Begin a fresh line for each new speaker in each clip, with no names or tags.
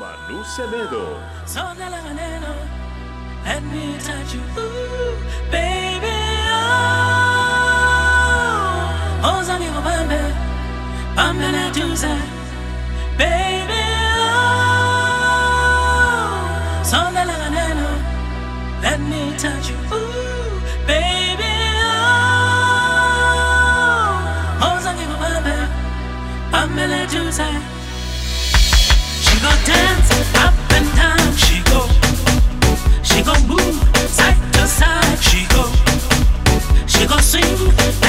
Manu
de la Galvaneno, let me touch you, Ooh, baby. Oh, oh Zani Obambe, la Tusa, baby. Oh, son de la Galvaneno, let me touch you, Ooh, baby. Oh, oh Zani Obambe, Bambana Tusa. She gon' move side to side. She go, she gon' sing.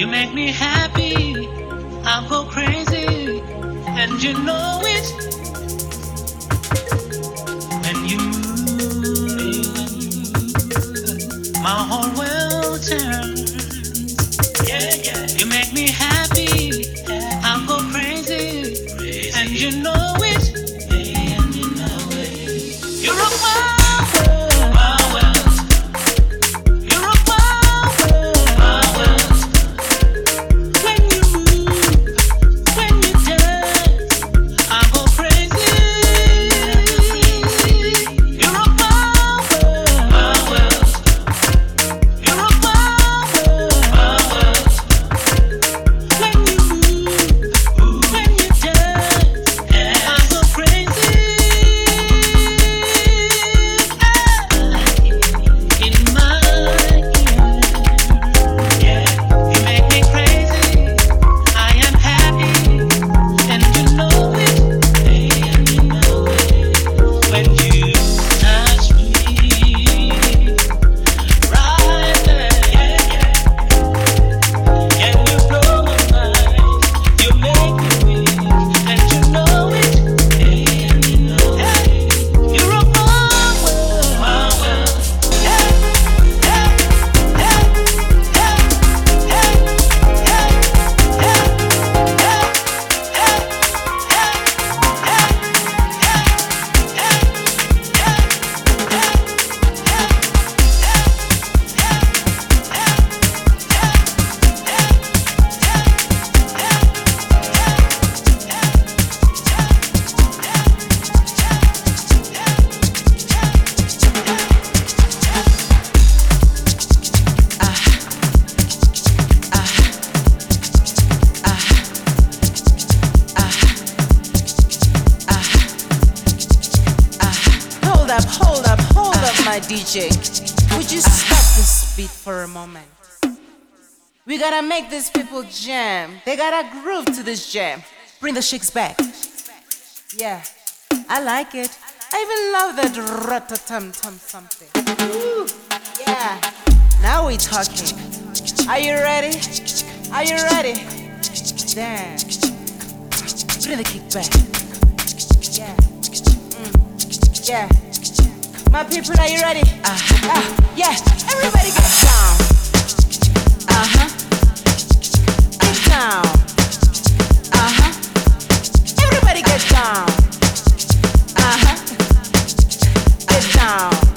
You make me happy, I'll go crazy, and you know it. And you, my whole world. This jam. They got a groove to
this jam. Bring the shakes back. Yeah, I like it. I even love that ratatum tum something. Ooh, yeah, now we talking. Are you ready? Are you ready? Damn. Bring the kick back. Yeah. Mm. Yeah. My people, are you ready? Uh, uh, yeah, everybody get down. Uh huh. Everybody get down. Uh huh. Get down.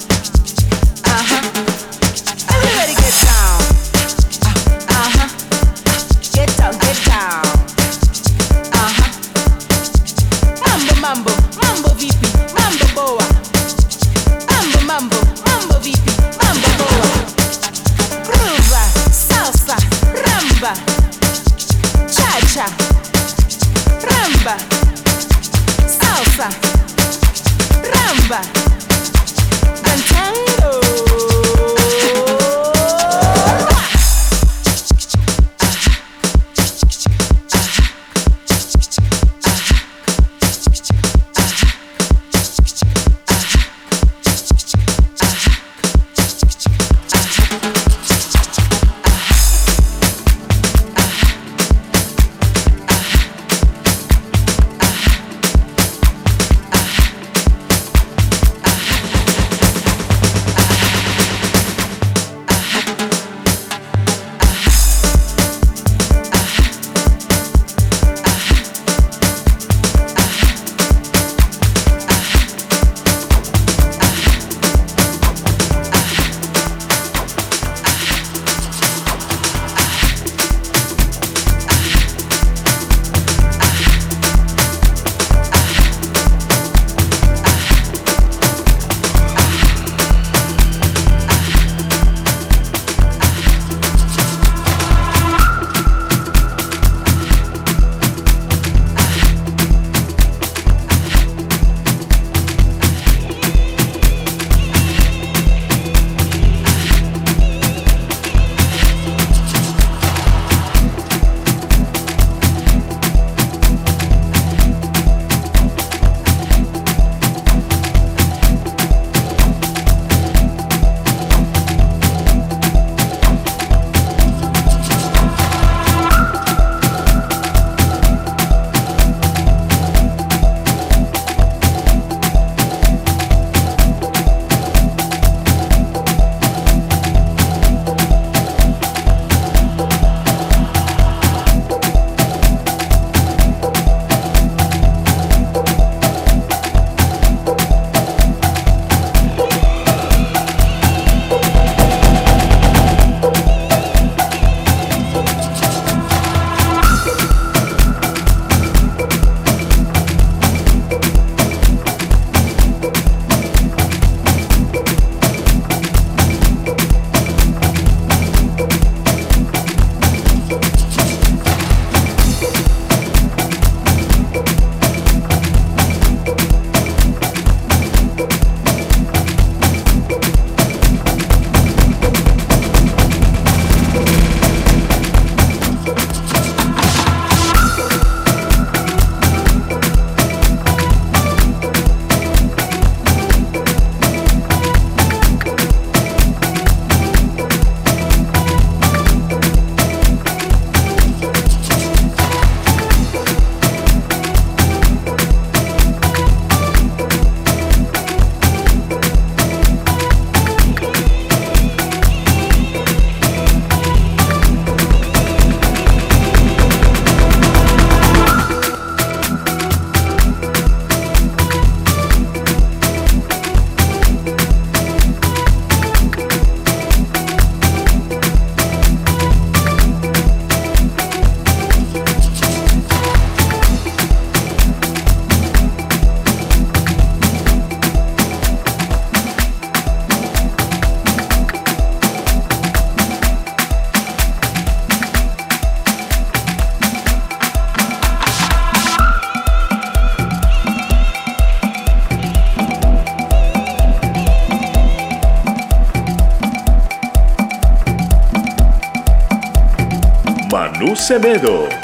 Semedo.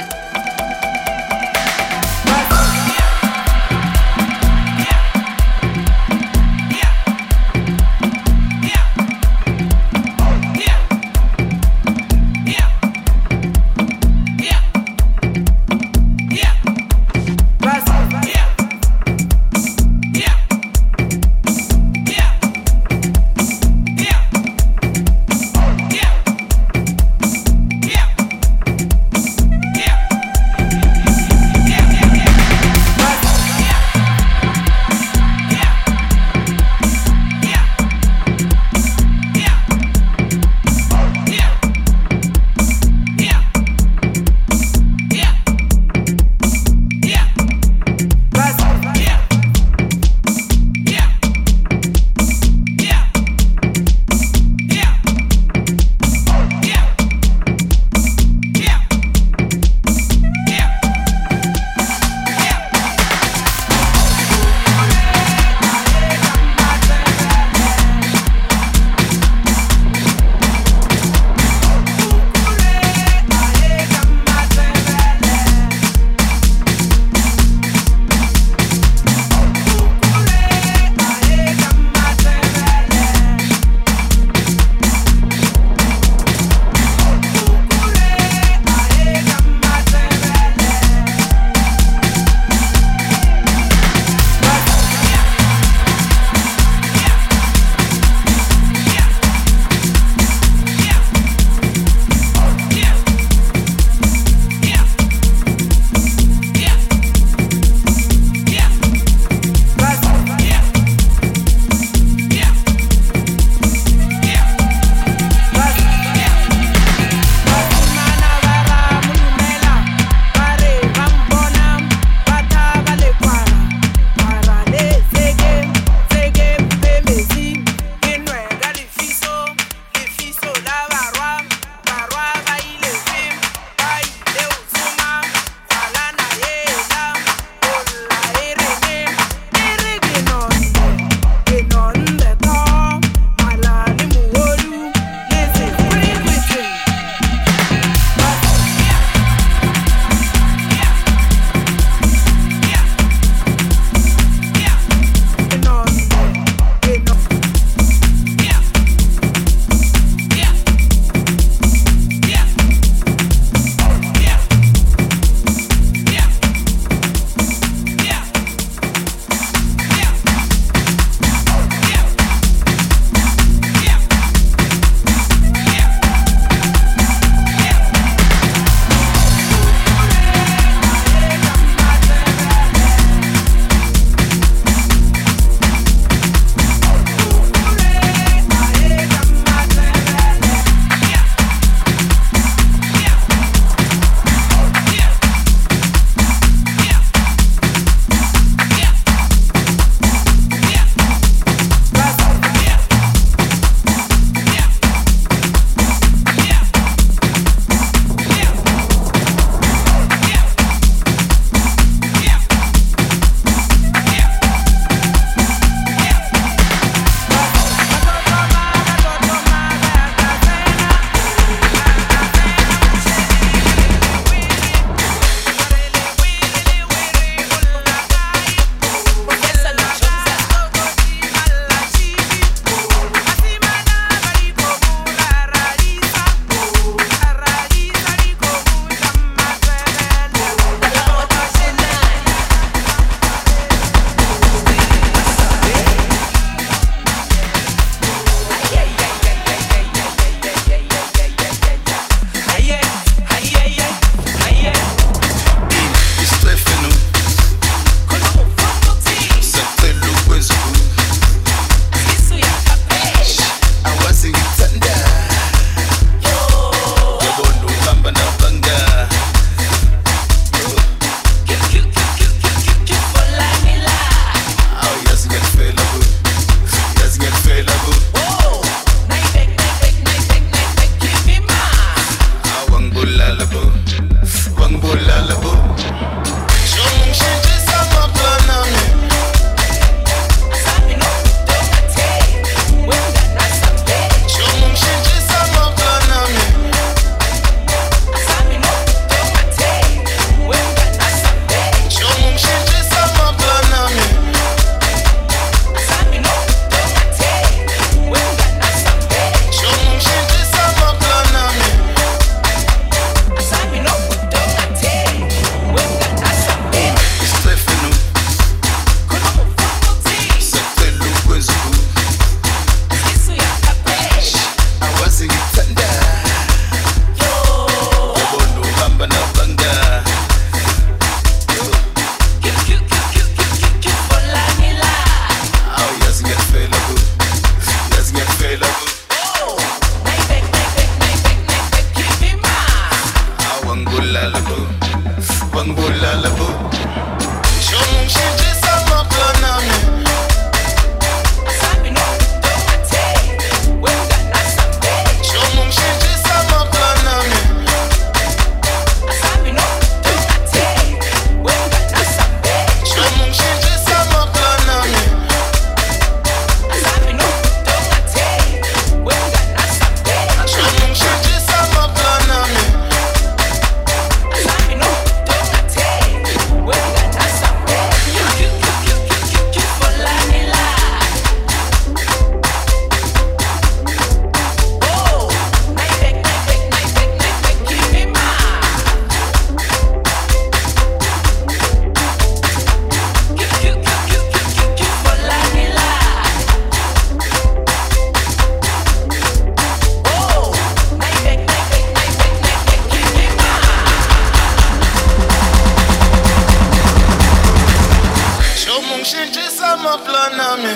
Ngishintshisa amaplani ami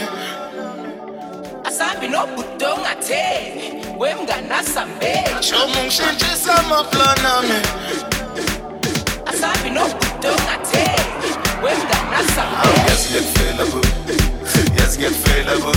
asabi nobhudo ongatheni wemnganasambeni
shomu ngishintshisa amaplani ami
asabi nobhudo ongatheni wemnganasambeni
yazi ngiyakufela bo yazi ngiyakufela bo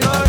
Lord.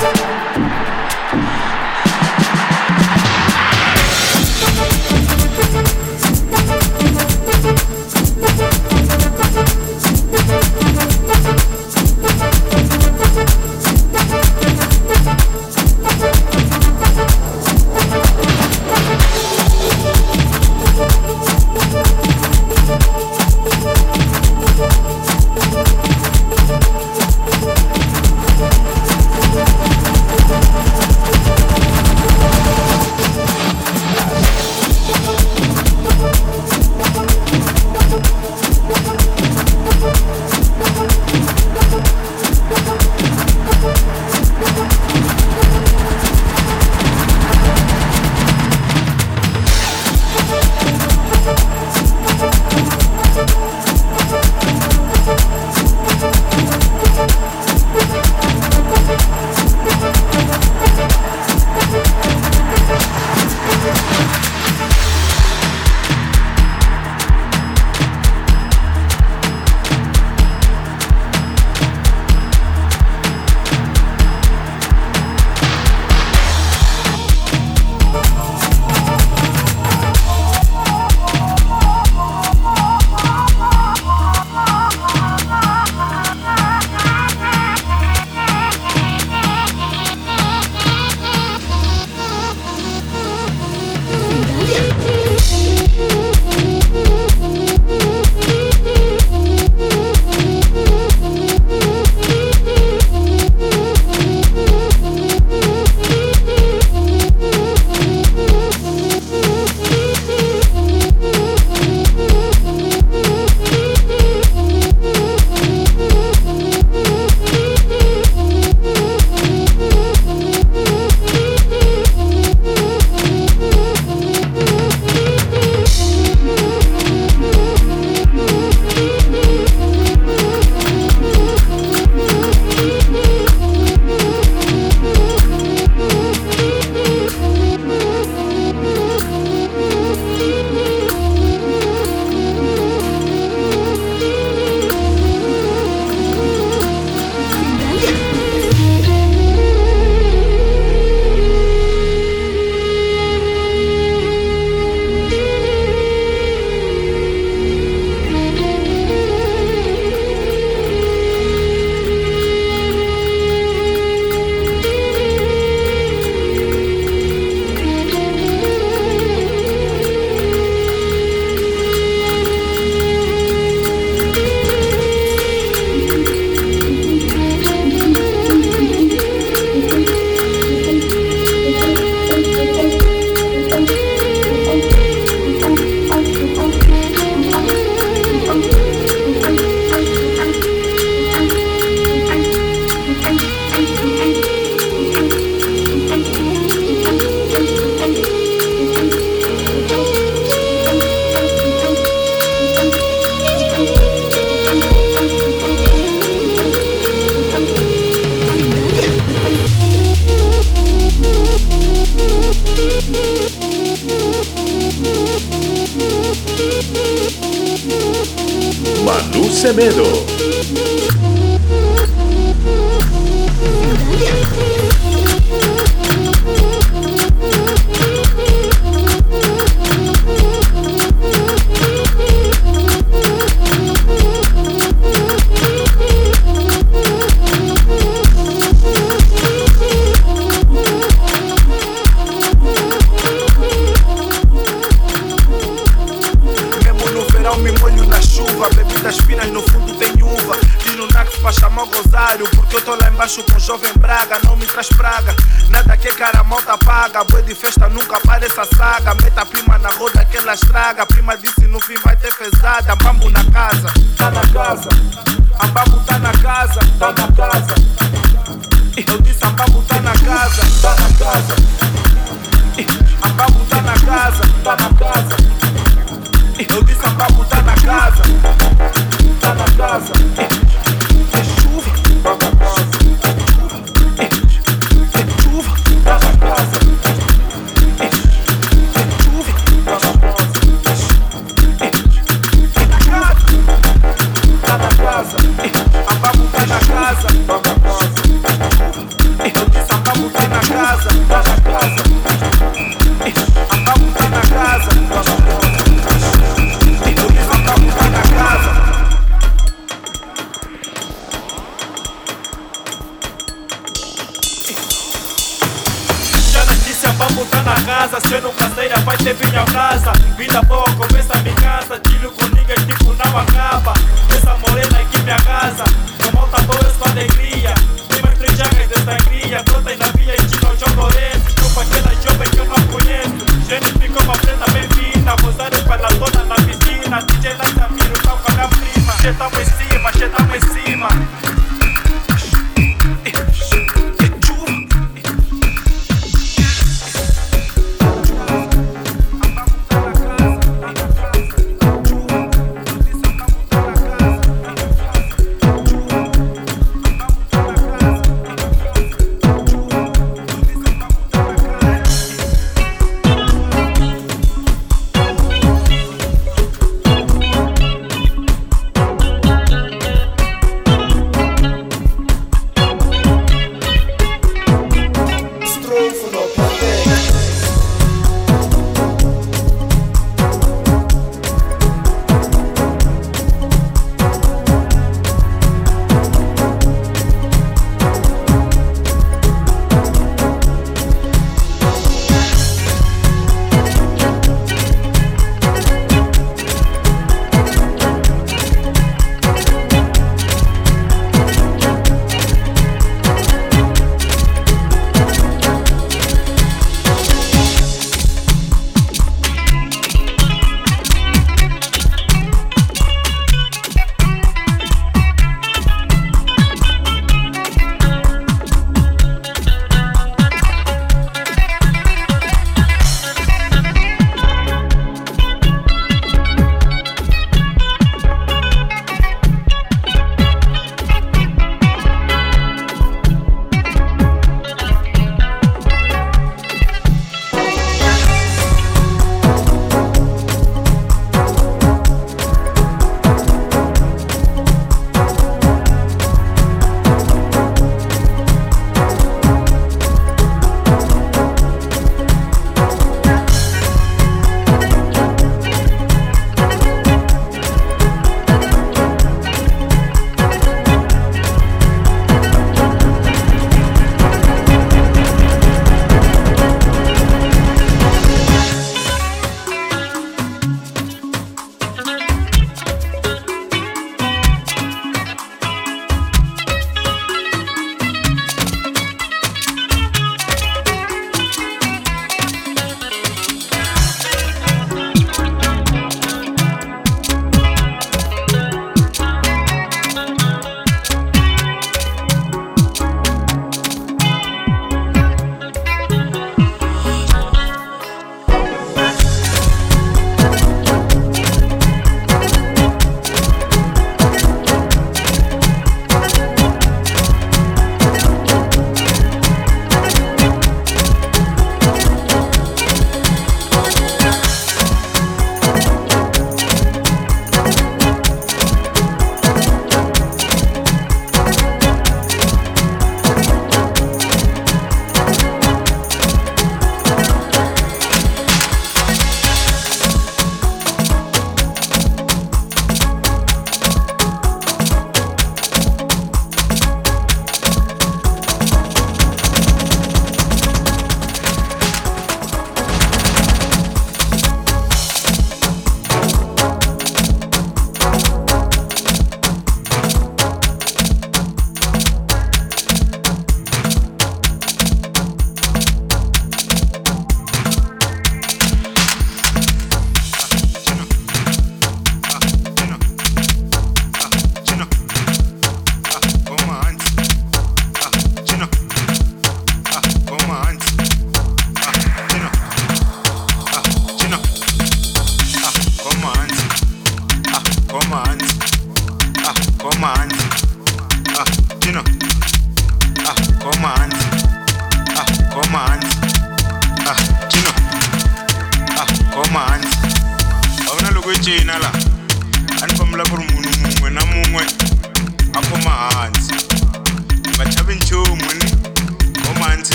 Thank you.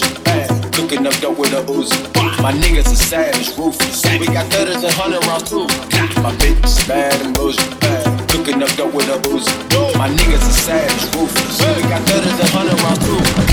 Uzi. Hey, cooking up dope with a Uzi. My niggas are savage, roofies. We got thudders and hundred rounds too. My bitch is bad and bougie. Hey, cooking up dope with a Uzi. My niggas are savage, roofies. We got thudders and hundred rounds too.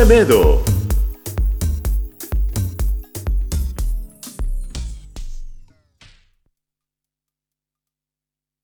Acevedo.